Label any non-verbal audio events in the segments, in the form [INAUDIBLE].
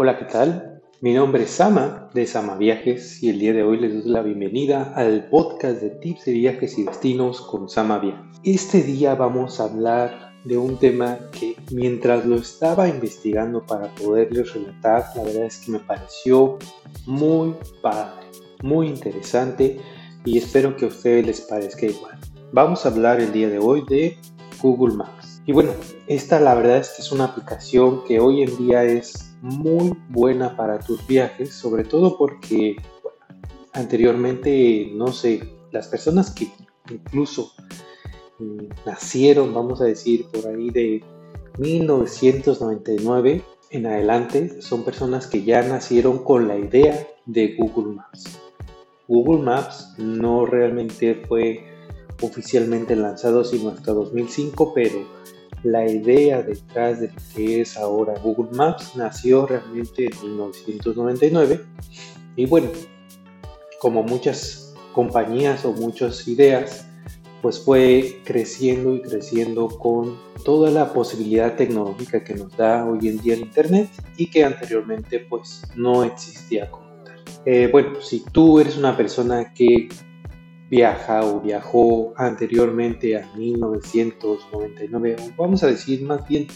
Hola, ¿qué tal? Mi nombre es Sama de Sama Viajes y el día de hoy les doy la bienvenida al podcast de tips de viajes y destinos con Sama Viajes. Este día vamos a hablar de un tema que mientras lo estaba investigando para poderles relatar, la verdad es que me pareció muy padre, muy interesante y espero que a ustedes les parezca igual. Vamos a hablar el día de hoy de Google Maps. Y bueno, esta la verdad es que es una aplicación que hoy en día es muy buena para tus viajes, sobre todo porque anteriormente, no sé, las personas que incluso mm, nacieron, vamos a decir, por ahí de 1999 en adelante, son personas que ya nacieron con la idea de Google Maps. Google Maps no realmente fue oficialmente lanzado sino hasta 2005, pero la idea detrás de lo que es ahora Google Maps nació realmente en 1999 y bueno, como muchas compañías o muchas ideas, pues fue creciendo y creciendo con toda la posibilidad tecnológica que nos da hoy en día el Internet y que anteriormente pues no existía como tal. Eh, bueno, si tú eres una persona que viaja o viajó anteriormente a 1999, vamos a decir más bien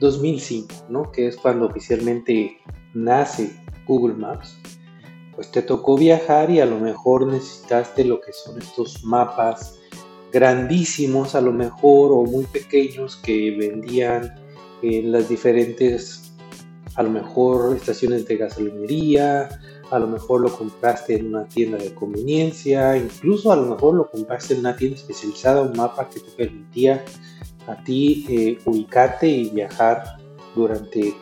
2005, ¿no? que es cuando oficialmente nace Google Maps, pues te tocó viajar y a lo mejor necesitaste lo que son estos mapas grandísimos a lo mejor o muy pequeños que vendían en las diferentes a lo mejor estaciones de gasolinería a lo mejor lo compraste en una tienda de conveniencia, incluso a lo mejor lo compraste en una tienda especializada, un mapa que te permitía a ti eh, ubicarte y viajar durante,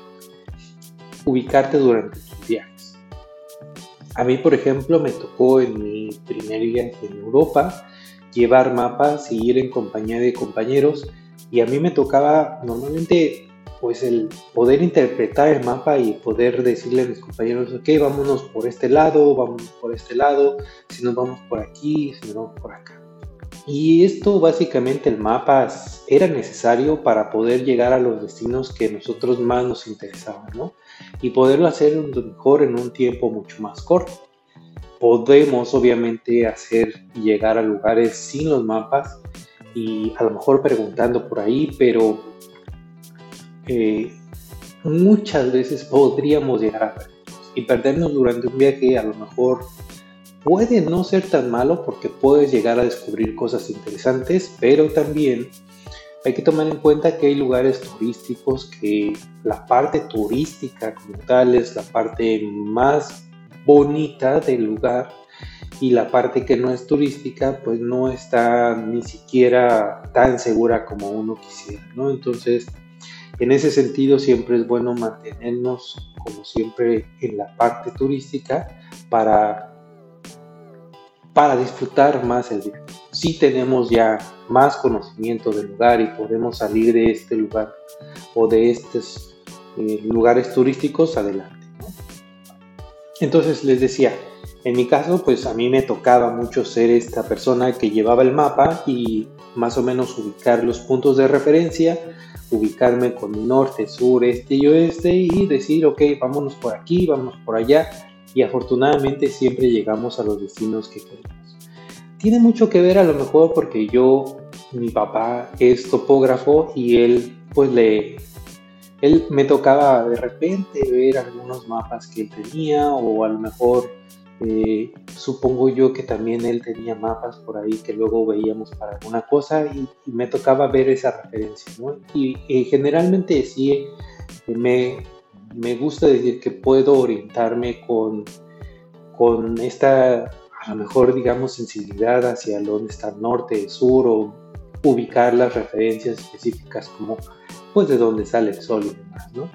ubicarte durante tus viajes. A mí, por ejemplo, me tocó en mi primer viaje en Europa llevar mapas y ir en compañía de compañeros y a mí me tocaba normalmente pues el poder interpretar el mapa y poder decirle a mis compañeros, ok, vámonos por este lado, vámonos por este lado, si nos vamos por aquí, si nos vamos por acá. Y esto básicamente el mapa era necesario para poder llegar a los destinos que nosotros más nos interesaban, ¿no? Y poderlo hacer mejor en un tiempo mucho más corto. Podemos obviamente hacer llegar a lugares sin los mapas y a lo mejor preguntando por ahí, pero muchas veces podríamos llegar a perdernos. Y perdernos durante un viaje a lo mejor puede no ser tan malo porque puedes llegar a descubrir cosas interesantes, pero también hay que tomar en cuenta que hay lugares turísticos que la parte turística como tal es la parte más bonita del lugar y la parte que no es turística pues no está ni siquiera tan segura como uno quisiera, ¿no? Entonces en ese sentido, siempre es bueno mantenernos, como siempre, en la parte turística para, para disfrutar más el viaje. Si tenemos ya más conocimiento del lugar y podemos salir de este lugar o de estos eh, lugares turísticos, adelante. Entonces les decía, en mi caso, pues a mí me tocaba mucho ser esta persona que llevaba el mapa y más o menos ubicar los puntos de referencia ubicarme con mi norte, sur, este y oeste y decir, ok, vámonos por aquí, vámonos por allá y afortunadamente siempre llegamos a los destinos que queremos. Tiene mucho que ver a lo mejor porque yo, mi papá es topógrafo y él pues le, él me tocaba de repente ver algunos mapas que él tenía o a lo mejor eh, supongo yo que también él tenía mapas por ahí que luego veíamos para alguna cosa y, me tocaba ver esa referencia, ¿no? Y generalmente sí, eh, me, me, gusta decir que puedo orientarme con, con esta, a lo mejor digamos, sensibilidad hacia dónde está el norte, sur o ubicar las referencias específicas como pues de dónde sale el sol y demás, ¿no?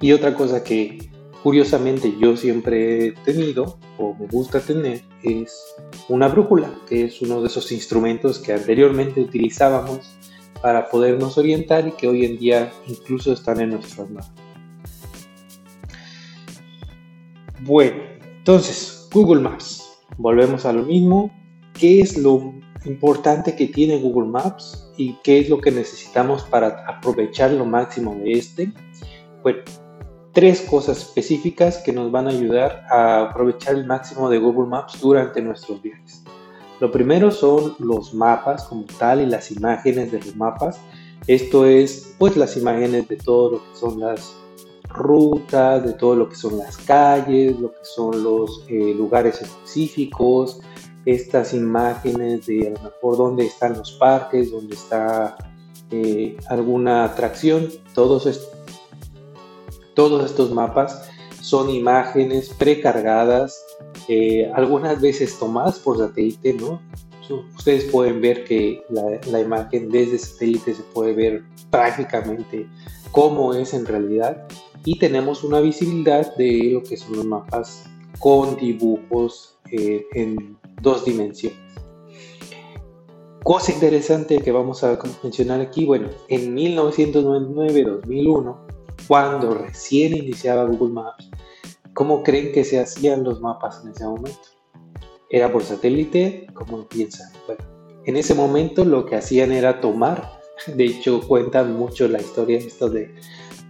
Y otra cosa que, curiosamente yo siempre he tenido o me gusta tener es una brújula, que es uno de esos instrumentos que anteriormente utilizábamos para podernos orientar y que hoy en día incluso están en nuestras manos. Bueno, entonces, Google Maps. Volvemos a lo mismo. ¿Qué es lo importante que tiene Google Maps y qué es lo que necesitamos para aprovechar lo máximo de este? Bueno, tres cosas específicas que nos van a ayudar a aprovechar el máximo de Google Maps durante nuestros viajes. Lo primero son los mapas como tal y las imágenes de los mapas. Esto es pues las imágenes de todo lo que son las rutas, de todo lo que son las calles, lo que son los eh, lugares específicos, estas imágenes de a lo mejor dónde están los parques, dónde está eh, alguna atracción, todos, todos estos mapas son imágenes precargadas, eh, algunas veces tomadas por satélite, ¿no? Ustedes pueden ver que la, imagen desde satélite se puede ver prácticamente cómo es en realidad y tenemos una visibilidad de lo que son los mapas con dibujos eh, en dos dimensiones. Cosa interesante que vamos a mencionar aquí, bueno, en 1999-2001, cuando recién iniciaba Google Maps, ¿cómo creen que se hacían los mapas en ese momento? ¿Era por satélite? ¿Cómo piensan? Bueno, en ese momento lo que hacían era tomar, [LAUGHS] de hecho cuentan mucho la historia esto de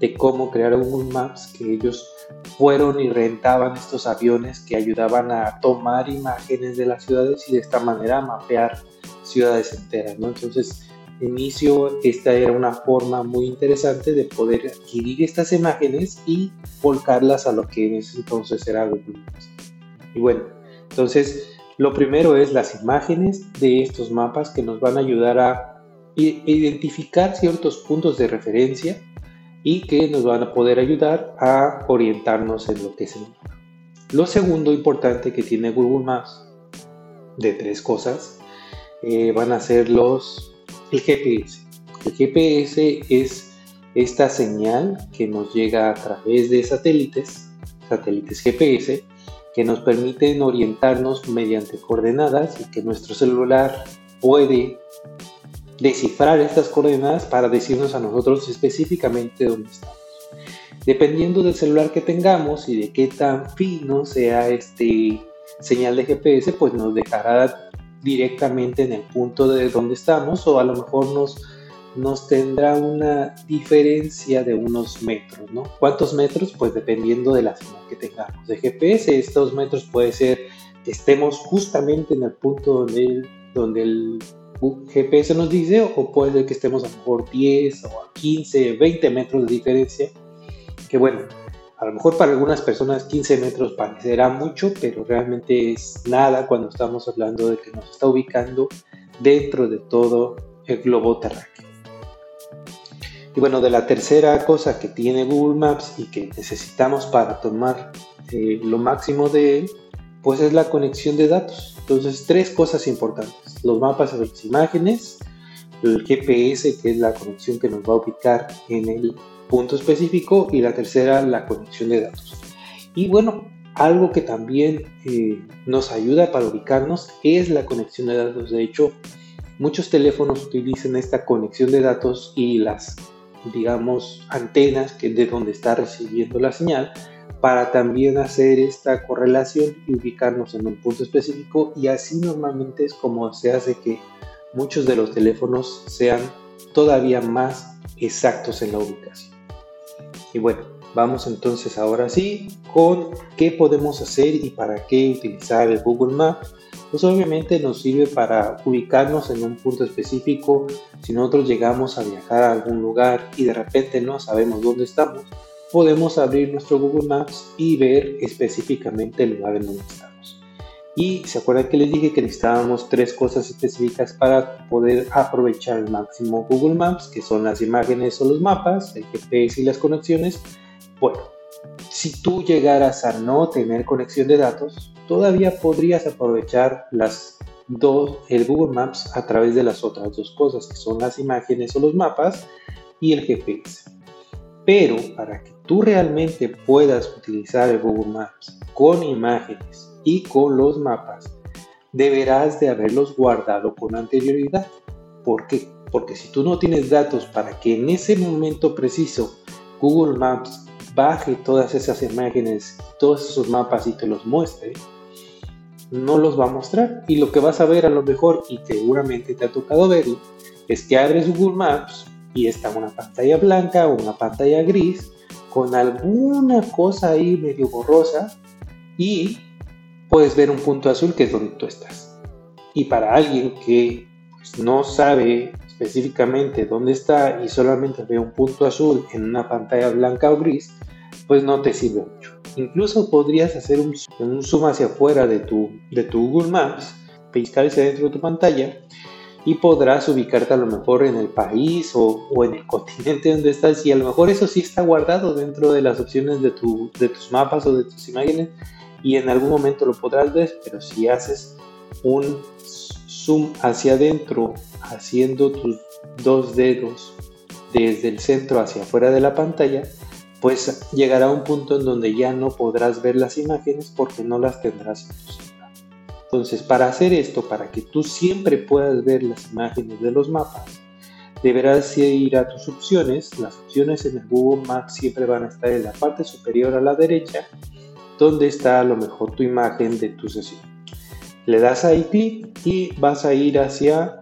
de cómo crear Google Maps, que ellos fueron y rentaban estos aviones que ayudaban a tomar imágenes de las ciudades y de esta manera mapear ciudades enteras, ¿no? Entonces, inicio, esta era una forma muy interesante de poder adquirir estas imágenes y volcarlas a lo que en ese entonces era Google Maps. Y bueno, entonces, lo primero es las imágenes de estos mapas que nos van a ayudar a identificar ciertos puntos de referencia y que nos van a poder ayudar a orientarnos en lo que es el mapa. Lo segundo importante que tiene Google Maps, de tres cosas, eh, van a ser los, el GPS. El GPS es esta señal que nos llega a través de satélites, satélites GPS, que nos permiten orientarnos mediante coordenadas y que nuestro celular puede descifrar estas coordenadas para decirnos a nosotros específicamente dónde estamos. Dependiendo del celular que tengamos y de qué tan fino sea este señal de GPS, pues nos dejará directamente en el punto de donde estamos o a lo mejor nos, nos tendrá una diferencia de unos metros, ¿no? ¿Cuántos metros? Pues dependiendo de la señal que tengamos de GPS, estos metros puede ser que estemos justamente en el punto donde el, donde el GPS nos dice, o puede ser que estemos a lo mejor 10 o a 15, 20 metros de diferencia, que bueno, a lo mejor para algunas personas 15 metros parecerá mucho, pero realmente es nada cuando estamos hablando de que nos está ubicando dentro de todo el globo terráqueo. Y bueno, de la tercera cosa que tiene Google Maps y que necesitamos para tomar eh, lo máximo de él, pues es la conexión de datos. Entonces, tres cosas importantes. Los mapas de las imágenes, el GPS, que es la conexión que nos va a ubicar en el punto específico, y la tercera, la conexión de datos. Y bueno, algo que también eh, nos ayuda para ubicarnos es la conexión de datos. De hecho, muchos teléfonos utilizan esta conexión de datos y las, digamos, antenas que de donde está recibiendo la señal para también hacer esta correlación y ubicarnos en un punto específico y así normalmente es como se hace que muchos de los teléfonos sean todavía más exactos en la ubicación. Y bueno, vamos entonces ahora sí con qué podemos hacer y para qué utilizar el Google Maps. Pues obviamente nos sirve para ubicarnos en un punto específico. Si nosotros llegamos a viajar a algún lugar y de repente no sabemos dónde estamos, podemos abrir nuestro Google Maps y ver específicamente el lugar en donde estamos. Y se acuerdan que les dije que necesitábamos tres cosas específicas para poder aprovechar al máximo Google Maps, que son las imágenes o los mapas, el GPS y las conexiones. Bueno, si tú llegaras a no tener conexión de datos, todavía podrías aprovechar las dos, el Google Maps a través de las otras dos cosas, que son las imágenes o los mapas y el GPS. Pero para que tú realmente puedas utilizar el Google Maps con imágenes y con los mapas, deberás de haberlos guardado con anterioridad. ¿Por qué? Porque si tú no tienes datos para que en ese momento preciso Google Maps baje todas esas imágenes, todos esos mapas y te los muestre, no los va a mostrar. Y lo que vas a ver a lo mejor, y seguramente te ha tocado verlo, es que abres Google Maps y está una pantalla blanca o una pantalla gris con alguna cosa ahí medio borrosa y puedes ver un punto azul que es donde tú estás. Y para alguien que pues, no sabe específicamente dónde está y solamente ve un punto azul en una pantalla blanca o gris, pues no te sirve mucho. Incluso podrías hacer un, zoom hacia afuera de tu, de tu Google Maps, piscarse dentro de tu pantalla y podrás ubicarte a lo mejor en el país o, en el [LAUGHS] continente donde estás y a lo mejor eso sí está guardado dentro de las opciones de, tu, de tus mapas o de tus imágenes y en algún momento lo podrás ver, pero si haces un zoom hacia adentro haciendo tus dos dedos desde el centro hacia afuera de la pantalla, pues llegará un punto en donde ya no podrás ver las imágenes porque no las tendrás en tu celular. Entonces, para hacer esto, para que tú siempre puedas ver las imágenes de los mapas, deberás ir a tus opciones. Las opciones en el Google Maps siempre van a estar en la parte superior a la derecha, donde está a lo mejor tu imagen de tu sesión. Le das ahí clic y vas a ir hacia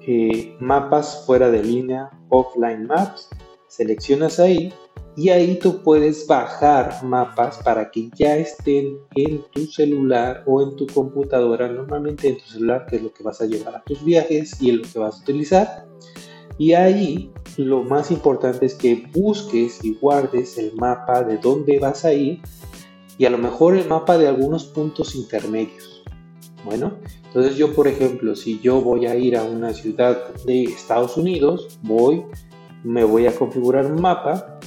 eh, mapas fuera de línea, offline maps. Seleccionas ahí y ahí tú puedes bajar mapas para que ya estén en tu celular o en tu computadora, normalmente en tu celular, que es lo que vas a llevar a tus viajes y es lo que vas a utilizar. Y ahí lo más importante es que busques y guardes el mapa de dónde vas a ir y a lo mejor el mapa de algunos puntos intermedios. Bueno, entonces yo por ejemplo, si yo voy a ir a una ciudad de Estados Unidos, voy, me voy a configurar un mapa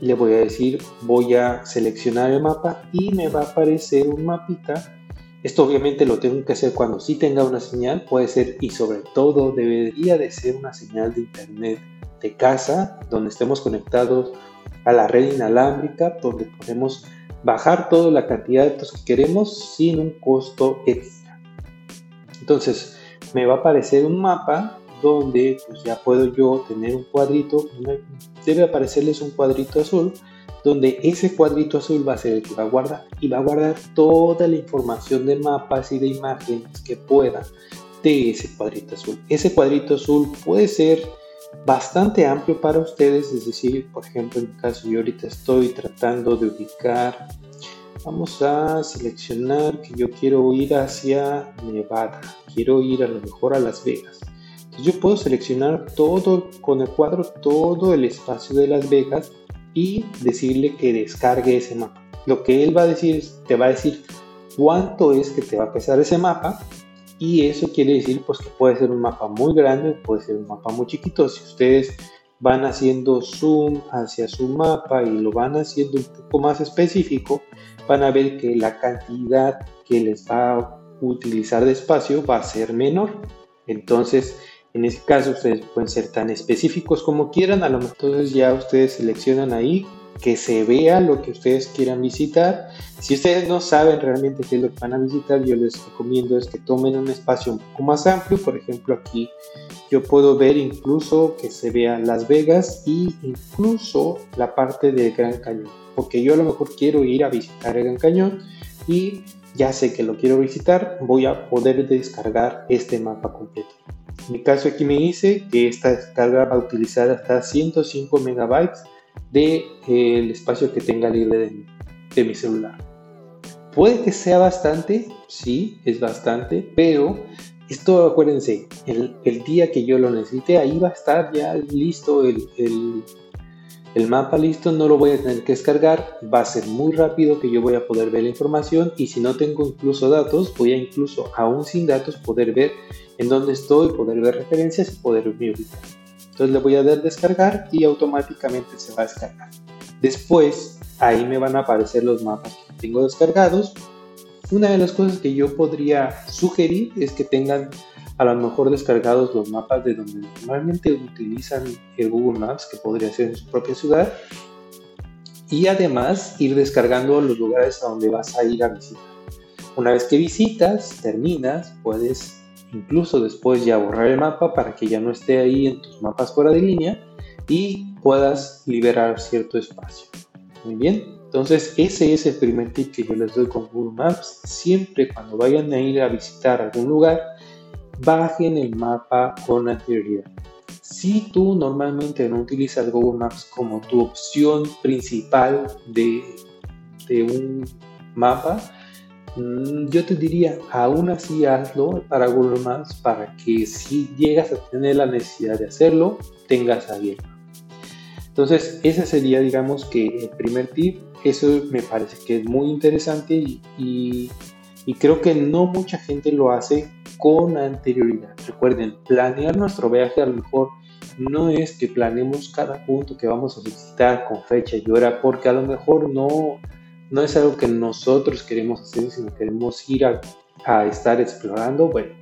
le voy a decir voy a seleccionar el mapa y me va a aparecer un mapita esto obviamente lo tengo que hacer cuando sí tenga una señal puede ser y sobre todo debería de ser una señal de internet de casa donde estemos conectados a la red inalámbrica donde podemos bajar toda la cantidad de datos que queremos sin un costo extra entonces me va a aparecer un mapa donde pues ya puedo yo tener un cuadrito, debe aparecerles un cuadrito azul, donde ese cuadrito azul va a ser el que va a guardar y va a guardar toda la información de mapas y de imágenes que pueda de ese cuadrito azul. Ese cuadrito azul puede ser bastante amplio para ustedes, es decir, por ejemplo, en mi caso yo ahorita estoy tratando de ubicar, vamos a seleccionar que yo quiero ir hacia Nevada, quiero ir a lo mejor a Las Vegas yo puedo seleccionar todo con el cuadro, todo el espacio de Las Vegas y decirle que descargue ese mapa. Lo que él va a decir es, te va a decir cuánto es que te va a pesar ese mapa y eso quiere decir pues que puede ser un mapa muy grande o puede ser un mapa muy chiquito. Si ustedes van haciendo zoom hacia su mapa y lo van haciendo un poco más específico, van a ver que la cantidad que les va a utilizar de espacio va a ser menor. Entonces, en ese caso ustedes pueden ser tan específicos como quieran, a lo mejor entonces ya ustedes seleccionan ahí que se vea lo que ustedes quieran visitar. Si ustedes no saben realmente qué es lo que van a visitar, yo les recomiendo es que tomen un espacio un poco más amplio. Por ejemplo, aquí yo puedo ver incluso que se vea Las Vegas y incluso la parte del Gran Cañón. Porque yo a lo mejor quiero ir a visitar el Gran Cañón y ya sé que lo quiero visitar, voy a poder descargar este mapa completo. En mi caso aquí me dice que esta descarga va a utilizar hasta 105 megabytes de eh, espacio que tenga libre de, mi celular. Puede que sea bastante, sí, es bastante, pero esto acuérdense, el, día que yo lo necesite, ahí va a estar ya listo el, el, mapa listo, no lo voy a tener que descargar, va a ser muy rápido que yo voy a poder ver la información y si no tengo incluso datos, voy a incluso aún sin datos poder ver en dónde estoy, poder ver referencias y poder ubicar. Entonces le voy a dar descargar y automáticamente se va a descargar. Después ahí me van a aparecer los mapas que tengo descargados. Una de las cosas que yo podría sugerir es que tengan a lo mejor descargados los mapas de donde normalmente utilizan el Google Maps, que podría ser en su propia ciudad, y además ir descargando los lugares a donde vas a ir a visitar. Una vez que visitas, terminas, puedes incluso después ya borrar el mapa para que ya no esté ahí en tus mapas fuera de línea y puedas liberar cierto espacio. Muy bien, entonces ese es el primer tip que yo les doy con Google Maps. Siempre cuando vayan a ir a visitar algún lugar, bajen el mapa con anterioridad. si tú normalmente no utilizas Google Maps como tu opción principal de, de un mapa, yo te diría, aún así hazlo para Google Maps para que si llegas a tener la necesidad de hacerlo, tengas abierto. Entonces, ese sería, digamos, que el primer tip. Eso me parece que es muy interesante y, y creo que no mucha gente lo hace con anterioridad. Recuerden, planear nuestro viaje a lo mejor no es que planeemos cada punto que vamos a visitar con fecha y hora, porque a lo mejor no, no es algo que nosotros queremos hacer, sino queremos ir a, a estar explorando. Bueno,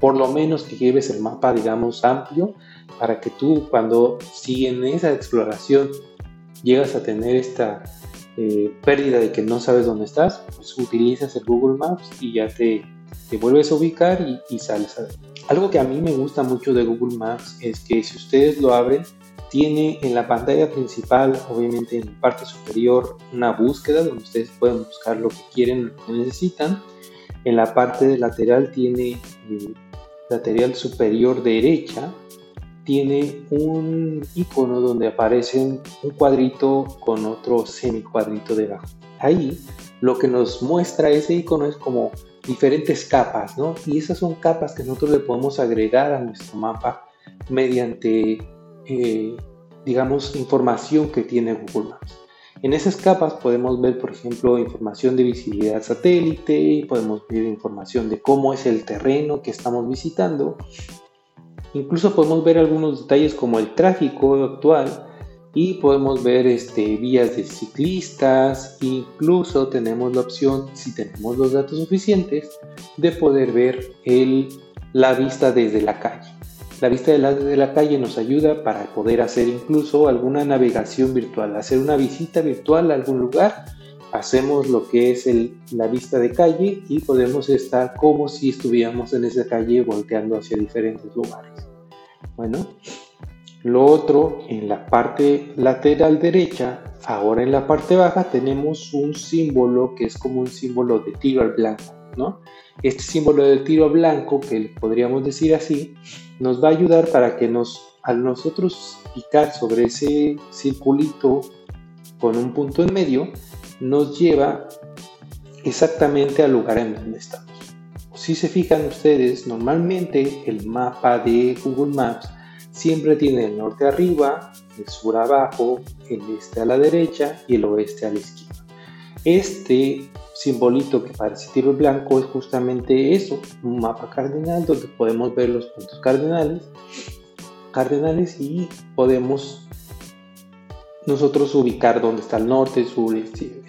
por lo menos que lleves el mapa, digamos, amplio, para que tú cuando si en esa exploración llegas a tener esta eh, pérdida de que no sabes dónde estás, pues utilizas el Google Maps y ya te, te vuelves a ubicar y, y sales a. Algo que a mí me gusta mucho de Google Maps es que si ustedes lo abren, tiene en la pantalla principal, obviamente en la parte superior, una búsqueda donde ustedes pueden buscar lo que quieren, lo que necesitan. En la parte lateral tiene, eh, lateral superior derecha, tiene un icono donde aparece un cuadrito con otro semicuadrito debajo. Ahí lo que nos muestra ese icono es como diferentes capas, ¿no? Y esas son capas que nosotros le podemos agregar a nuestro mapa mediante, eh, digamos, información que tiene Google Maps. En esas capas podemos ver, por ejemplo, información de visibilidad satélite, podemos ver información de cómo es el terreno que estamos visitando. Incluso podemos ver algunos detalles como el tráfico actual, y podemos ver este, vías de ciclistas, incluso tenemos la opción, si tenemos los datos suficientes, de poder ver la vista desde la calle. La vista de la, de la calle nos ayuda para poder hacer incluso alguna navegación virtual, hacer una visita virtual a algún lugar. Hacemos lo que es el, la vista de calle y podemos estar como si estuviéramos en esa calle volteando hacia diferentes lugares. Bueno, lo otro, en la parte lateral derecha, ahora en la parte baja tenemos un símbolo que es como un símbolo de tiro al blanco, ¿no? Este símbolo de tiro blanco, que podríamos decir así, nos va a ayudar para que nos, al nosotros picar sobre ese circulito con un punto en medio, nos lleva exactamente al lugar en donde estamos. Si se fijan ustedes, normalmente el mapa de Google Maps siempre tiene el norte arriba, el sur abajo, el este a la derecha y el oeste a la izquierda. Este simbolito que parece tiro blanco es justamente eso, un mapa cardinal donde podemos ver los puntos cardinales, cardinales y podemos nosotros ubicar dónde está el norte, sur, este.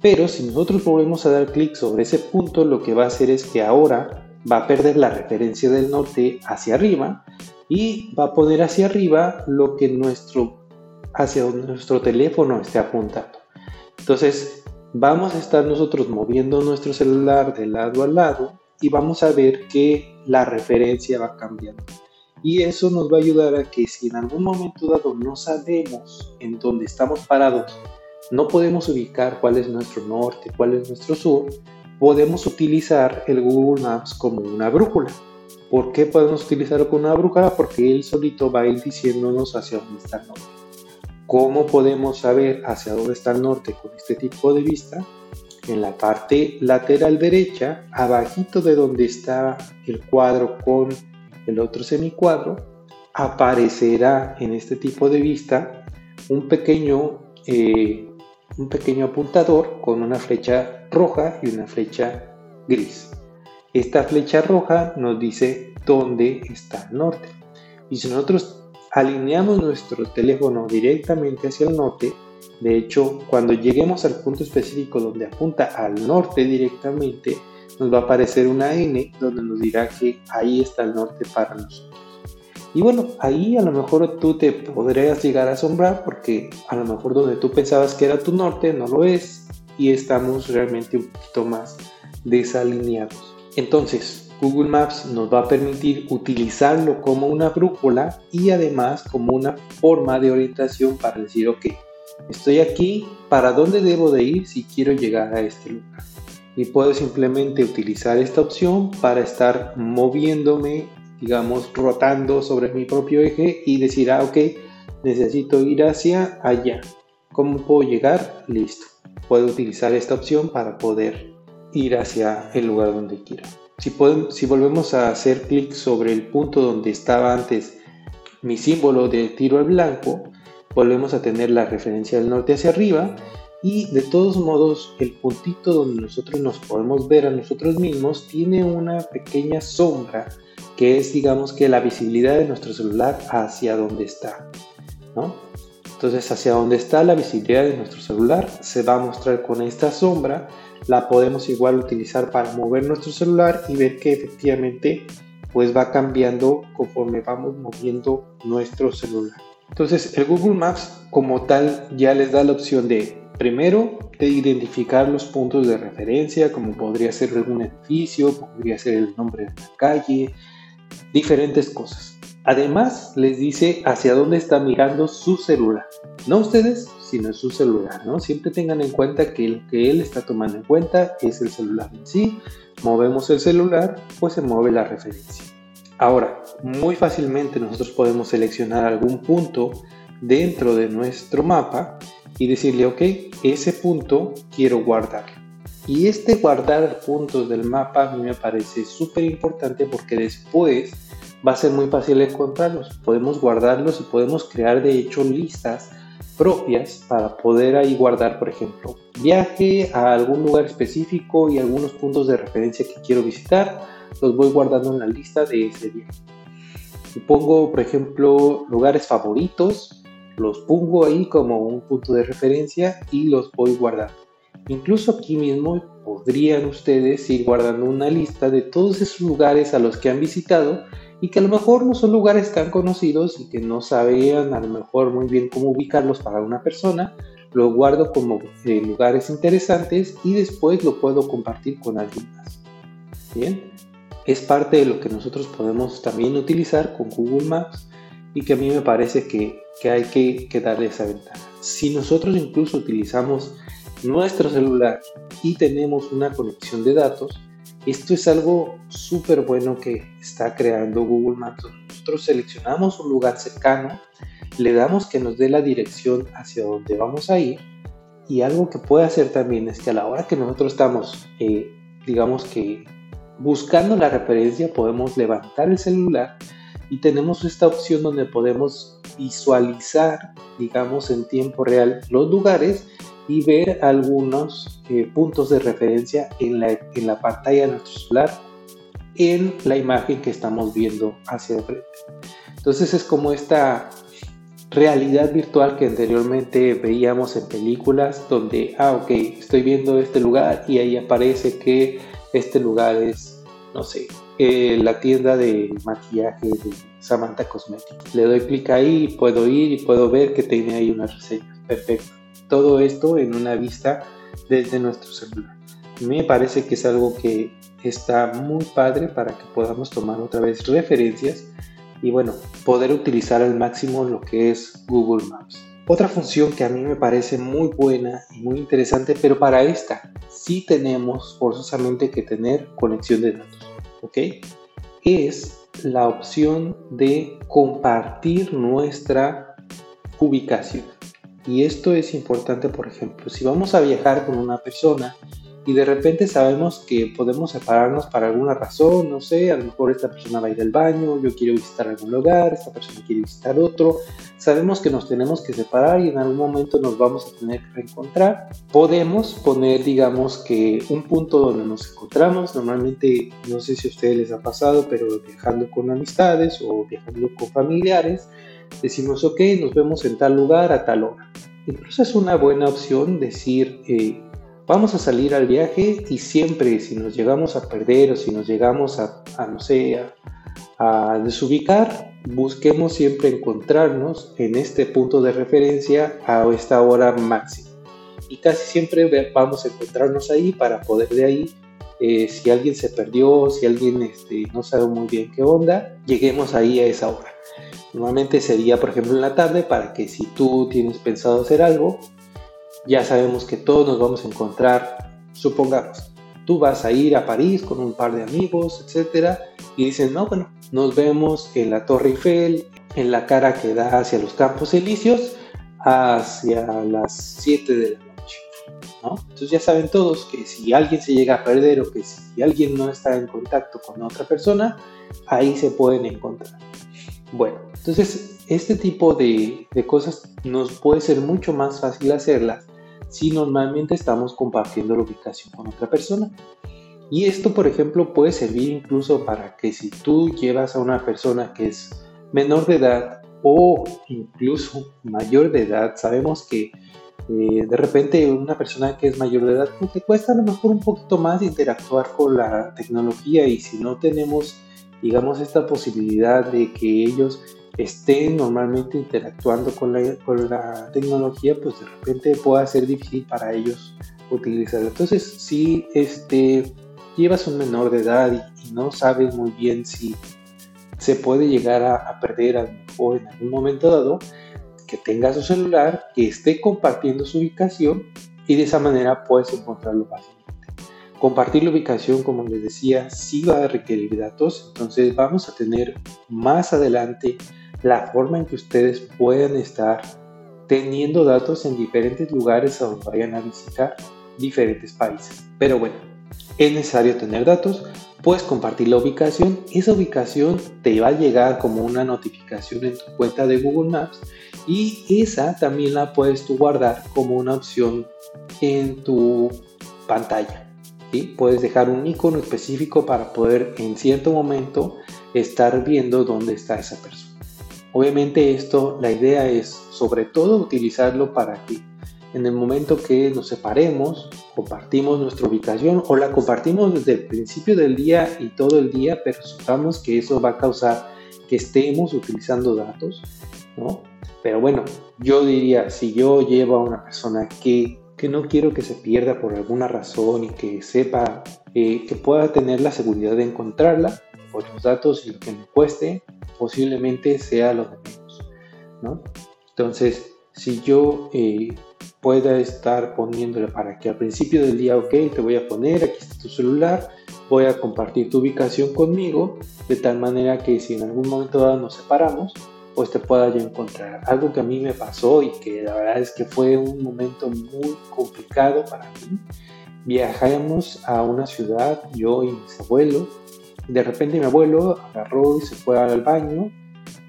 Pero si nosotros volvemos a dar clic sobre ese punto, lo que va a hacer es que ahora va a perder la referencia del norte hacia arriba y va a poner hacia arriba lo que nuestro, hacia nuestro teléfono esté apuntando. Entonces, vamos a estar nosotros moviendo nuestro celular de lado a lado y vamos a ver que la referencia va cambiando. Y eso nos va a ayudar a que si en algún momento dado no sabemos en dónde estamos parados, no podemos ubicar cuál es nuestro norte, cuál es nuestro sur, podemos utilizar el Google Maps como una brújula. ¿Por qué podemos utilizarlo con una brújula? Porque él solito va a ir diciéndonos hacia dónde está el norte. ¿Cómo podemos saber hacia dónde está el norte con este tipo de vista? En la parte lateral derecha, abajito de donde está el cuadro con el otro semicuadro, aparecerá en este tipo de vista un pequeño, eh, un pequeño apuntador con una flecha roja y una flecha gris. Esta flecha roja nos dice dónde está el norte. Y si nosotros alineamos nuestro teléfono directamente hacia el norte, de hecho, cuando lleguemos al punto específico donde apunta al norte directamente, nos va a aparecer una N donde nos dirá que ahí está el norte para nosotros. Y bueno, ahí a lo mejor tú te podrías llegar a asombrar porque a lo mejor donde tú pensabas que era tu norte no lo es y estamos realmente un poquito más desalineados. Entonces, Google Maps nos va a permitir utilizarlo como una brújula y además como una forma de orientación para decir, ok, estoy aquí, ¿para dónde debo de ir si quiero llegar a este lugar? Y puedo simplemente utilizar esta opción para estar moviéndome digamos, rotando sobre mi propio eje y decir, ah, ok, necesito ir hacia allá. ¿Cómo puedo llegar? Listo. Puedo utilizar esta opción para poder ir hacia el lugar donde quiero. Si, volvemos a hacer clic sobre el punto donde estaba antes mi símbolo de tiro al blanco, volvemos a tener la referencia del norte hacia arriba y de todos modos el puntito donde nosotros nos podemos ver a nosotros mismos tiene una pequeña sombra que es digamos que la visibilidad de nuestro celular hacia donde está. ¿no? Entonces hacia donde está la visibilidad de nuestro celular se va a mostrar con esta sombra. La podemos igual utilizar para mover nuestro celular y ver que efectivamente pues va cambiando conforme vamos moviendo nuestro celular. Entonces el Google Maps como tal ya les da la opción de primero de identificar los puntos de referencia como podría ser algún edificio, podría ser el nombre de una calle, diferentes cosas. Además les dice hacia dónde está mirando su celular. No ustedes, sino su celular, ¿no? Siempre tengan en cuenta que lo que él está tomando en cuenta es el celular en sí. Movemos el celular, pues se mueve la referencia. Ahora, muy fácilmente nosotros podemos seleccionar algún punto dentro de nuestro mapa y decirle, ok, ese punto quiero guardar. Y este guardar puntos del mapa a mí me parece súper importante porque después va a ser muy fácil encontrarlos. Podemos guardarlos y podemos crear de hecho listas propias para poder ahí guardar, por ejemplo, viaje a algún lugar específico y algunos puntos de referencia que quiero visitar los voy guardando en la lista de ese día. Y pongo, por ejemplo, lugares favoritos, los pongo ahí como un punto de referencia y los voy guardando. Incluso aquí mismo podrían ustedes ir guardando una lista de todos esos lugares a los que han visitado y que a lo mejor no son lugares tan conocidos y que no sabían a lo mejor muy bien cómo ubicarlos para una persona, lo guardo como eh, lugares interesantes y después lo puedo compartir con alguien más. Bien, es parte de lo que nosotros podemos también utilizar con Google Maps y que a mí me parece que, hay que, que, darle esa ventaja. Si nosotros incluso utilizamos nuestro celular y tenemos una conexión de datos, esto es algo súper bueno que está creando Google Maps. Nosotros seleccionamos un lugar cercano, le damos que nos dé la dirección hacia donde vamos a ir y algo que puede hacer también es que a la hora que nosotros estamos, eh, digamos que buscando la referencia podemos levantar el celular y tenemos esta opción donde podemos visualizar, digamos, en tiempo real los lugares y ver algunos eh, puntos de referencia en la, en la pantalla de nuestro celular en la imagen que estamos viendo hacia el frente. Entonces es como esta realidad virtual que anteriormente veíamos en películas donde, ah, ok, estoy viendo este lugar y ahí aparece que este lugar es, no sé, eh, la tienda de maquillaje de Samantha Cosmetics. Le doy clic ahí, puedo ir y puedo ver que tiene ahí una reseña. Perfecto. Todo esto en una vista desde nuestro celular. Me parece que es algo que está muy padre para que podamos tomar otra vez referencias y bueno, poder utilizar al máximo lo que es Google Maps. Otra función que a mí me parece muy buena y muy interesante, pero para esta sí tenemos forzosamente que tener conexión de datos, ¿ok? Es la opción de compartir nuestra ubicación. Y esto es importante, por ejemplo, si vamos a viajar con una persona y de repente sabemos que podemos separarnos para alguna razón, no sé, a lo mejor esta persona va a ir al baño, yo quiero visitar algún lugar, esta persona quiere visitar otro, sabemos que nos tenemos que separar y en algún momento nos vamos a tener que reencontrar, podemos poner, digamos que un punto donde nos encontramos, normalmente no sé si a ustedes les ha pasado, pero viajando con amistades o viajando con familiares, decimos, ok, nos vemos en tal lugar a tal hora. Incluso es una buena opción decir, eh, vamos a salir al viaje y siempre si nos llegamos a perder o si nos llegamos a, no sé, a, desubicar, busquemos siempre encontrarnos en este punto de referencia a esta hora máxima. Y casi siempre vamos a encontrarnos ahí para poder de ahí, eh, si alguien se perdió, si alguien este, no sabe muy bien qué onda, lleguemos ahí a esa hora. Normalmente sería, por ejemplo, en la tarde para que si tú tienes pensado hacer algo, ya sabemos que todos nos vamos a encontrar, supongamos, tú vas a ir a París con un par de amigos, etcétera, y dicen, no, bueno, nos vemos en la Torre Eiffel, en la cara que da hacia los Campos Elíseos, hacia las 7 de la noche. ¿no? Entonces ya saben todos que si alguien se llega a perder o que si alguien no está en contacto con otra persona, ahí se pueden encontrar. Bueno, entonces este tipo de, de cosas nos puede ser mucho más fácil hacerlas si normalmente estamos compartiendo la ubicación con otra persona. Y esto, por ejemplo, puede servir incluso para que si tú llevas a una persona que es menor de edad o incluso mayor de edad, sabemos que eh, de repente una persona que es mayor de edad pues, te cuesta a lo mejor un poquito más interactuar con la tecnología y si no tenemos, digamos, esta posibilidad de que ellos estén normalmente interactuando con la, con la tecnología, pues de repente pueda ser difícil para ellos utilizarla. Entonces, si este, llevas un menor de edad y, no sabes muy bien si se puede llegar a, perder a lo mejor en algún momento dado, que tenga su celular, que esté compartiendo su ubicación y de esa manera puedes encontrarlo fácilmente. Compartir la ubicación, como les decía, sí va a requerir datos, entonces vamos a tener más adelante la forma en que ustedes puedan estar teniendo datos en diferentes lugares a donde vayan a visitar diferentes países. Pero bueno, es necesario tener datos, puedes compartir la ubicación, esa ubicación te va a llegar como una notificación en tu cuenta de Google Maps y esa también la puedes tú guardar como una opción en tu pantalla. ¿Sí? Puedes dejar un icono específico para poder en cierto momento estar viendo dónde está esa persona. Obviamente esto, la idea es sobre todo utilizarlo para que en el momento que nos separemos, compartimos nuestra ubicación o la compartimos desde el principio del día y todo el día, pero supongamos que eso va a causar que estemos utilizando datos, ¿no? Pero bueno, yo diría, si yo llevo a una persona que, que no quiero que se pierda por alguna razón y que sepa eh, que pueda tener la seguridad de encontrarla, por los datos y lo que me cueste, posiblemente sea lo de menos, ¿no? Entonces, si yo eh, pueda estar poniéndole para que al principio del día, ok, te voy a poner, aquí está tu celular, voy a compartir tu ubicación conmigo, de tal manera que si en algún momento dado nos separamos, pues te pueda yo encontrar. Algo que a mí me pasó y que la verdad es que fue un momento muy complicado para mí. Viajamos a una ciudad, yo y mis abuelos, de repente mi abuelo agarró y se fue al baño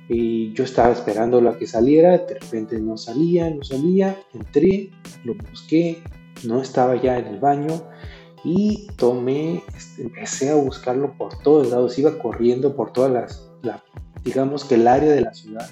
y yo estaba esperando a que saliera, de repente no salía, no salía, entré, lo busqué, no estaba ya en el baño y tomé, este, empecé a buscarlo por todos lados, iba corriendo por todas las, digamos que el área de la ciudad,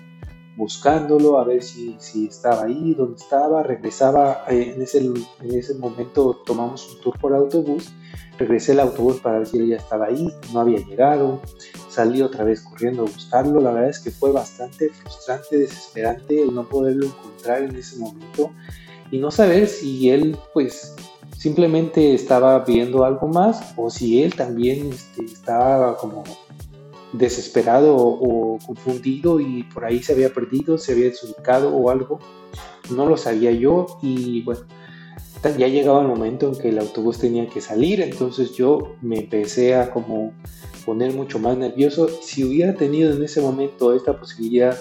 buscándolo a ver si, si estaba ahí, dónde estaba, regresaba, eh, en, ese, en ese momento tomamos un tour por autobús Regresé al autobús para ver si él ya estaba ahí, no había llegado, salí otra vez corriendo a buscarlo, la verdad es que fue bastante frustrante, desesperante el no poderlo encontrar en ese momento y no saber si él pues simplemente estaba viendo algo más o si él también este, estaba como desesperado o, confundido y por ahí se había perdido, se había desubicado o algo. No lo sabía yo y bueno, ya llegaba el momento en que el autobús tenía que salir, entonces yo me empecé a como poner mucho más nervioso. Si hubiera tenido en ese momento esta posibilidad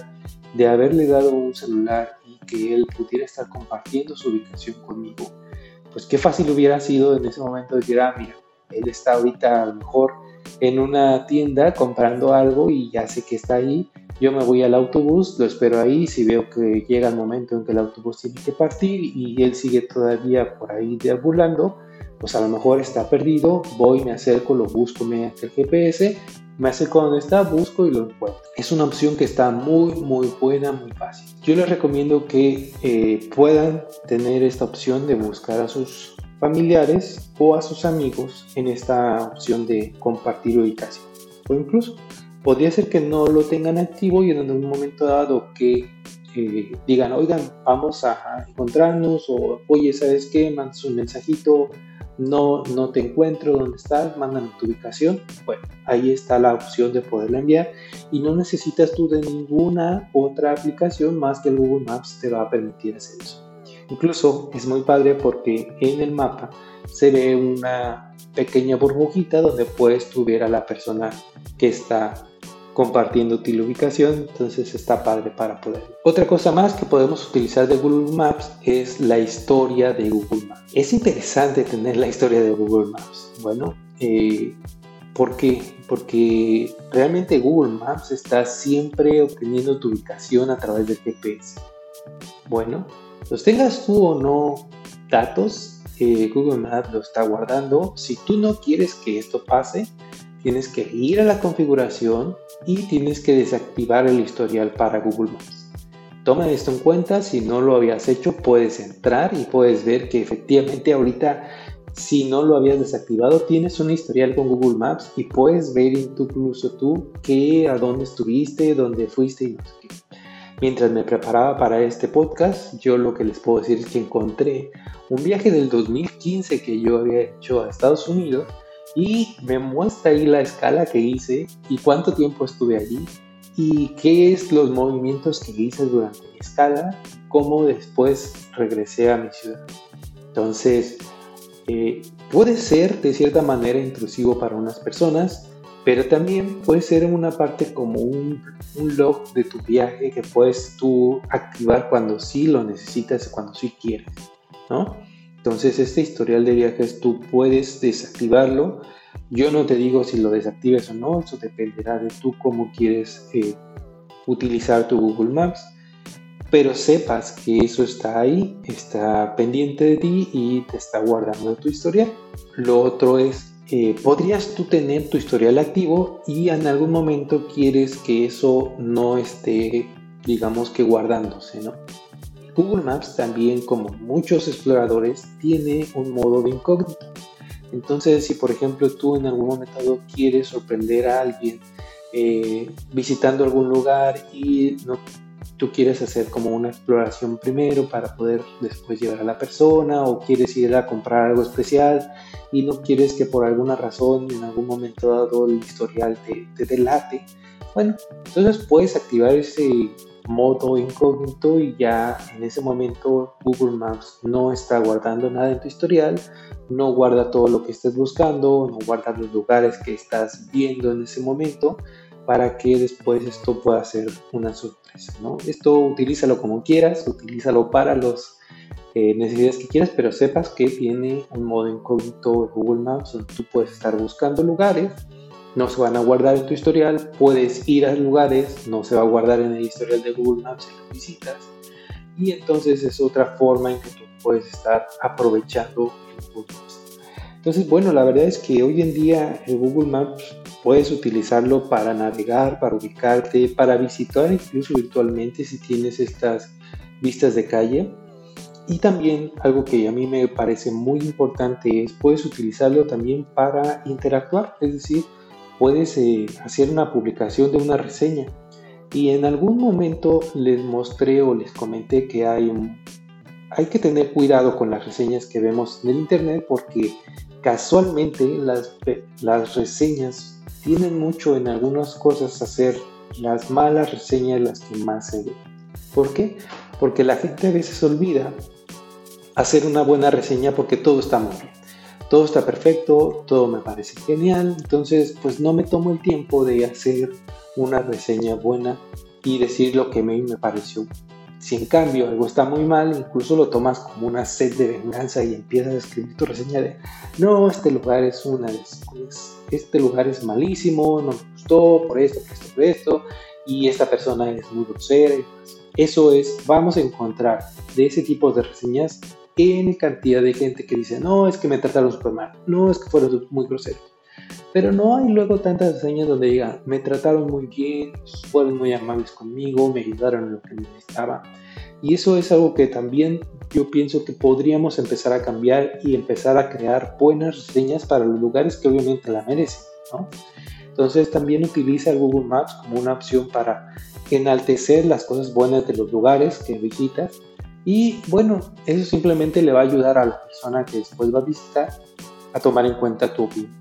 de haberle dado un celular y que él pudiera estar compartiendo su ubicación conmigo, pues qué fácil hubiera sido en ese momento decir, ah, mira, él está ahorita a lo mejor en una tienda comprando algo y ya sé que está ahí yo me voy al autobús, lo espero ahí, si veo que llega el momento en que el autobús tiene que partir y él sigue todavía por ahí deambulando, pues a lo mejor está perdido, voy, me acerco, lo busco mediante el GPS, me acerco donde está, busco y lo encuentro. Es una opción que está muy, muy buena, muy fácil. Yo les recomiendo que eh, puedan tener esta opción de buscar a sus familiares o a sus amigos en esta opción de compartir ubicación. O incluso podría ser que no lo tengan activo y en un momento dado que eh, digan, oigan, vamos a encontrarnos o oye, ¿sabes qué? Mandas un mensajito, no, no te encuentro, ¿dónde estás? Mandan tu ubicación. Bueno, ahí está la opción de poderla enviar y no necesitas tú de ninguna otra aplicación más que el Google Maps te va a permitir hacer eso. Incluso es muy padre porque en el mapa se ve una pequeña burbujita donde puedes tu ver a la persona que está compartiendo tu ubicación, entonces está padre para poder. Otra cosa más que podemos utilizar de Google Maps es la historia de Google Maps. Es interesante tener la historia de Google Maps. Bueno, eh, ¿por qué? Porque realmente Google Maps está siempre obteniendo tu ubicación a través del GPS. Bueno, los tengas tú o no datos, eh, Google Maps lo está guardando. Si tú no quieres que esto pase, tienes que ir a la configuración y tienes que desactivar el historial para Google Maps. Toma esto en cuenta, si no lo habías hecho puedes entrar y puedes ver que efectivamente ahorita si no lo habías desactivado tienes un historial con Google Maps y puedes ver incluso tú qué, a dónde estuviste, dónde fuiste y no sé qué. Mientras me preparaba para este podcast, yo lo que les puedo decir es que encontré un viaje del 2015 que yo había hecho a Estados Unidos y me muestra ahí la escala que hice y cuánto tiempo estuve allí y qué es los movimientos que hice durante mi escala, cómo después regresé a mi ciudad. Entonces, eh, puede ser de cierta manera intrusivo para unas personas, pero también puede ser una parte como un, un, log de tu viaje que puedes tú activar cuando sí lo necesitas, cuando sí quieres, ¿no? Entonces este historial de viajes tú puedes desactivarlo. Yo no te digo si lo desactives o no, eso dependerá de tú cómo quieres eh, utilizar tu Google Maps. Pero sepas que eso está ahí, está pendiente de ti y te está guardando tu historial. Lo otro es, eh, podrías tú tener tu historial activo y en algún momento quieres que eso no esté, digamos que guardándose, ¿no? Google Maps también, como muchos exploradores, tiene un modo de incógnito. Entonces, si por ejemplo tú en algún momento quieres sorprender a alguien eh, visitando algún lugar y no, tú quieres hacer como una exploración primero para poder después llevar a la persona o quieres ir a comprar algo especial y no quieres que por alguna razón en algún momento dado el historial te, te delate, bueno, entonces puedes activar ese modo incógnito y ya en ese momento Google Maps no está guardando nada en tu historial, no guarda todo lo que estés buscando, no guarda los lugares que estás viendo en ese momento para que después esto pueda ser una sorpresa. ¿No? Esto utilízalo como quieras, utilízalo para las eh, necesidades que quieras, pero sepas que tiene un modo incógnito de Google Maps donde tú puedes estar buscando lugares no se van a guardar en tu historial, puedes ir a lugares, no se va a guardar en el historial de Google Maps en las visitas y entonces es otra forma en que tú puedes estar aprovechando el Google Maps. Entonces, bueno, la verdad es que hoy en día el Google Maps puedes utilizarlo para navegar, para ubicarte, para visitar incluso virtualmente si tienes estas vistas de calle. Y también algo que a mí me parece muy importante es puedes utilizarlo también para interactuar, es decir, puedes eh, hacer una publicación de una reseña. Y en algún momento les mostré o les comenté que hay, hay que tener cuidado con las reseñas que vemos en el Internet porque casualmente las, las reseñas tienen mucho en algunas cosas hacer las malas reseñas las que más se ven. ¿Por qué? Porque la gente a veces olvida hacer una buena reseña porque todo está muy bien todo está perfecto, todo me parece genial, entonces pues no me tomo el tiempo de hacer una reseña buena y decir lo que me, me pareció. Si en cambio algo está muy mal, incluso lo tomas como una sed de venganza y empiezas a escribir tu reseña de, no, este lugar es una, este lugar es malísimo, no me gustó por esto, por esto, por esto, y esta persona es muy grosera. Eso es, vamos a encontrar de ese tipo de reseñas N cantidad de gente que dice, no, es que me trataron súper mal, no, es que fueron muy groseros. Pero no hay luego tantas reseñas donde diga, me trataron muy bien, fueron muy amables conmigo, me ayudaron en lo que necesitaba. Y eso es algo que también yo pienso que podríamos empezar a cambiar y empezar a crear buenas reseñas para los lugares que obviamente la merecen. ¿no? Entonces también utiliza Google Maps como una opción para enaltecer las cosas buenas de los lugares que visitas y bueno, eso simplemente le va a ayudar a la persona que después va a visitar a tomar en cuenta tu opinión.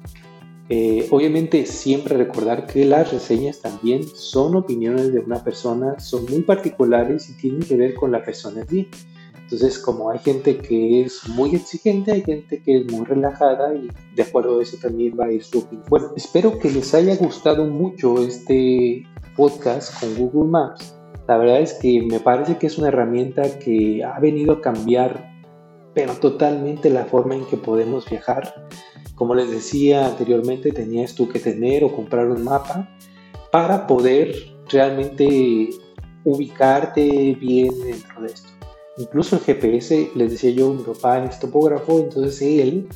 Eh, obviamente siempre recordar que las reseñas también son opiniones de una persona, son muy particulares y tienen que ver con la persona en sí. Entonces, como hay gente que es muy exigente, hay gente que es muy relajada y de acuerdo a eso también va a ir su opinión. Bueno, espero que les haya gustado mucho este podcast con Google Maps. La verdad es que me parece que es una herramienta que ha venido a cambiar, pero totalmente la forma en que podemos viajar. Como les decía anteriormente, tenías tú que tener o comprar un mapa para poder realmente ubicarte bien dentro de esto. Incluso el GPS, les decía yo, mi papá es topógrafo, entonces él,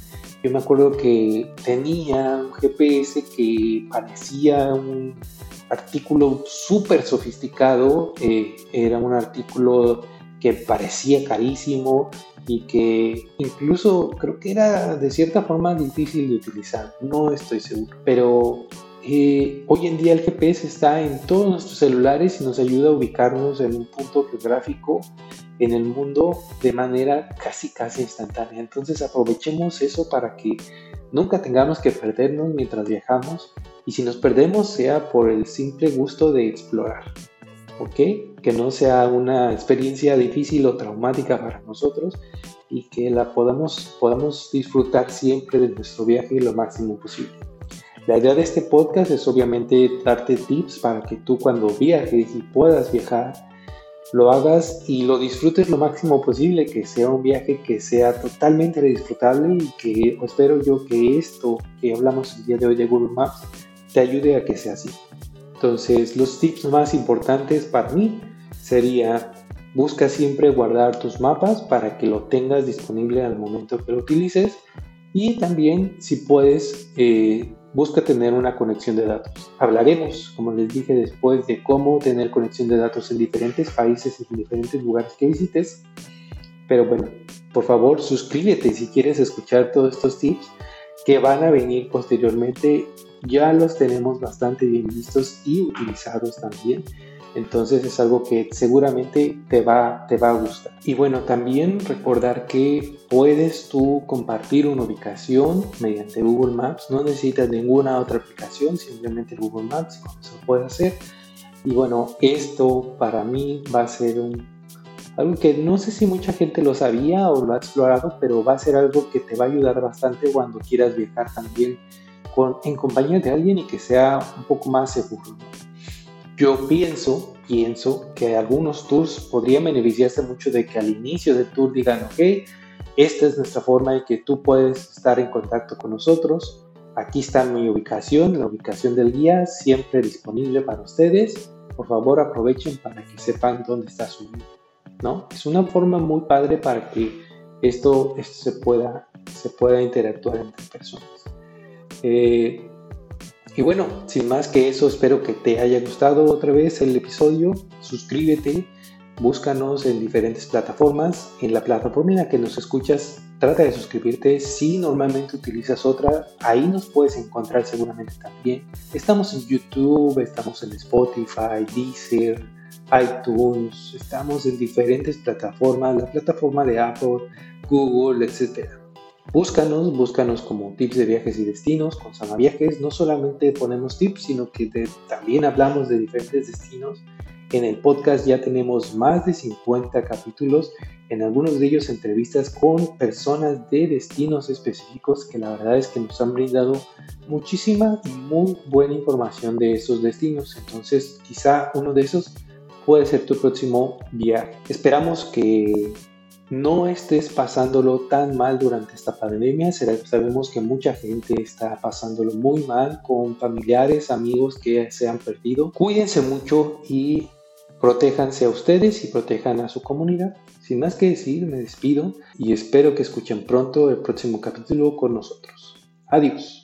yo me acuerdo que tenía un GPS que parecía un artículo súper sofisticado, eh, era un artículo que parecía carísimo y que incluso creo que era de cierta forma difícil de utilizar, no estoy seguro, pero eh, hoy en día el GPS está en todos nuestros celulares y nos ayuda a ubicarnos en un punto geográfico en el mundo de manera casi casi instantánea. Entonces aprovechemos eso para que nunca tengamos que perdernos mientras viajamos y si nos perdemos sea por el simple gusto de explorar. ¿Ok? Que no sea una experiencia difícil o traumática para nosotros y que la podamos, podamos disfrutar siempre de nuestro viaje lo máximo posible. La idea de este podcast es obviamente darte tips para que tú cuando viajes y puedas viajar, lo hagas y lo disfrutes lo máximo posible, que sea un viaje que sea totalmente disfrutable y que espero yo que esto que hablamos el día de hoy de Google Maps te ayude a que sea así. Entonces, los tips más importantes para mí sería busca siempre guardar tus mapas para que lo tengas disponible al momento que lo utilices y también si puedes eh, busca tener una conexión de datos. Hablaremos, como les dije después, de cómo tener conexión de datos en diferentes países y en diferentes lugares que visites. Pero bueno, por favor suscríbete si quieres escuchar todos estos tips que van a venir posteriormente. Ya los tenemos bastante bien vistos y utilizados también. Entonces es algo que seguramente te va, te va a gustar. Y bueno, también recordar que puedes tú compartir una ubicación mediante Google Maps. No necesitas ninguna otra aplicación, simplemente Google Maps, eso puede hacer. Y bueno, esto para mí va a ser un, algo que no sé si mucha gente lo sabía o lo ha explorado, pero va a ser algo que te va a ayudar bastante cuando quieras viajar también en compañía de alguien y que sea un poco más seguro. Yo pienso, pienso que algunos tours podrían beneficiarse mucho de que al inicio del tour digan, ok, esta es nuestra forma de que tú puedes estar en contacto con nosotros. Aquí está mi ubicación, la ubicación del guía, siempre disponible para ustedes. Por favor, aprovechen para que sepan dónde está su guía. ¿no? Es una forma muy padre para que esto, esto se, pueda, se pueda interactuar entre personas. Eh, y bueno, sin más que eso, espero que te haya gustado otra vez el episodio. Suscríbete, búscanos en diferentes plataformas. En la plataforma en la que nos escuchas, trata de suscribirte. Si normalmente utilizas otra, ahí nos puedes encontrar seguramente también. Estamos en YouTube, estamos en Spotify, Deezer, iTunes, estamos en diferentes plataformas, la plataforma de Apple, Google, etcétera. Búscanos, búscanos como tips de viajes y destinos con Sama Viajes. No solamente ponemos tips, sino que también hablamos de diferentes destinos. En el podcast ya tenemos más de 50 capítulos, en algunos de ellos entrevistas con personas de destinos específicos que la verdad es que nos han brindado muchísima y muy buena información de esos destinos. Entonces quizá uno de esos puede ser tu próximo viaje. Esperamos que no estés pasándolo tan mal durante esta pandemia. Sabemos que mucha gente está pasándolo muy mal con familiares, amigos que se han perdido. Cuídense mucho y protéjanse a ustedes y protejan a su comunidad. Sin más que decir, me despido y espero que escuchen pronto el próximo capítulo con nosotros. Adiós.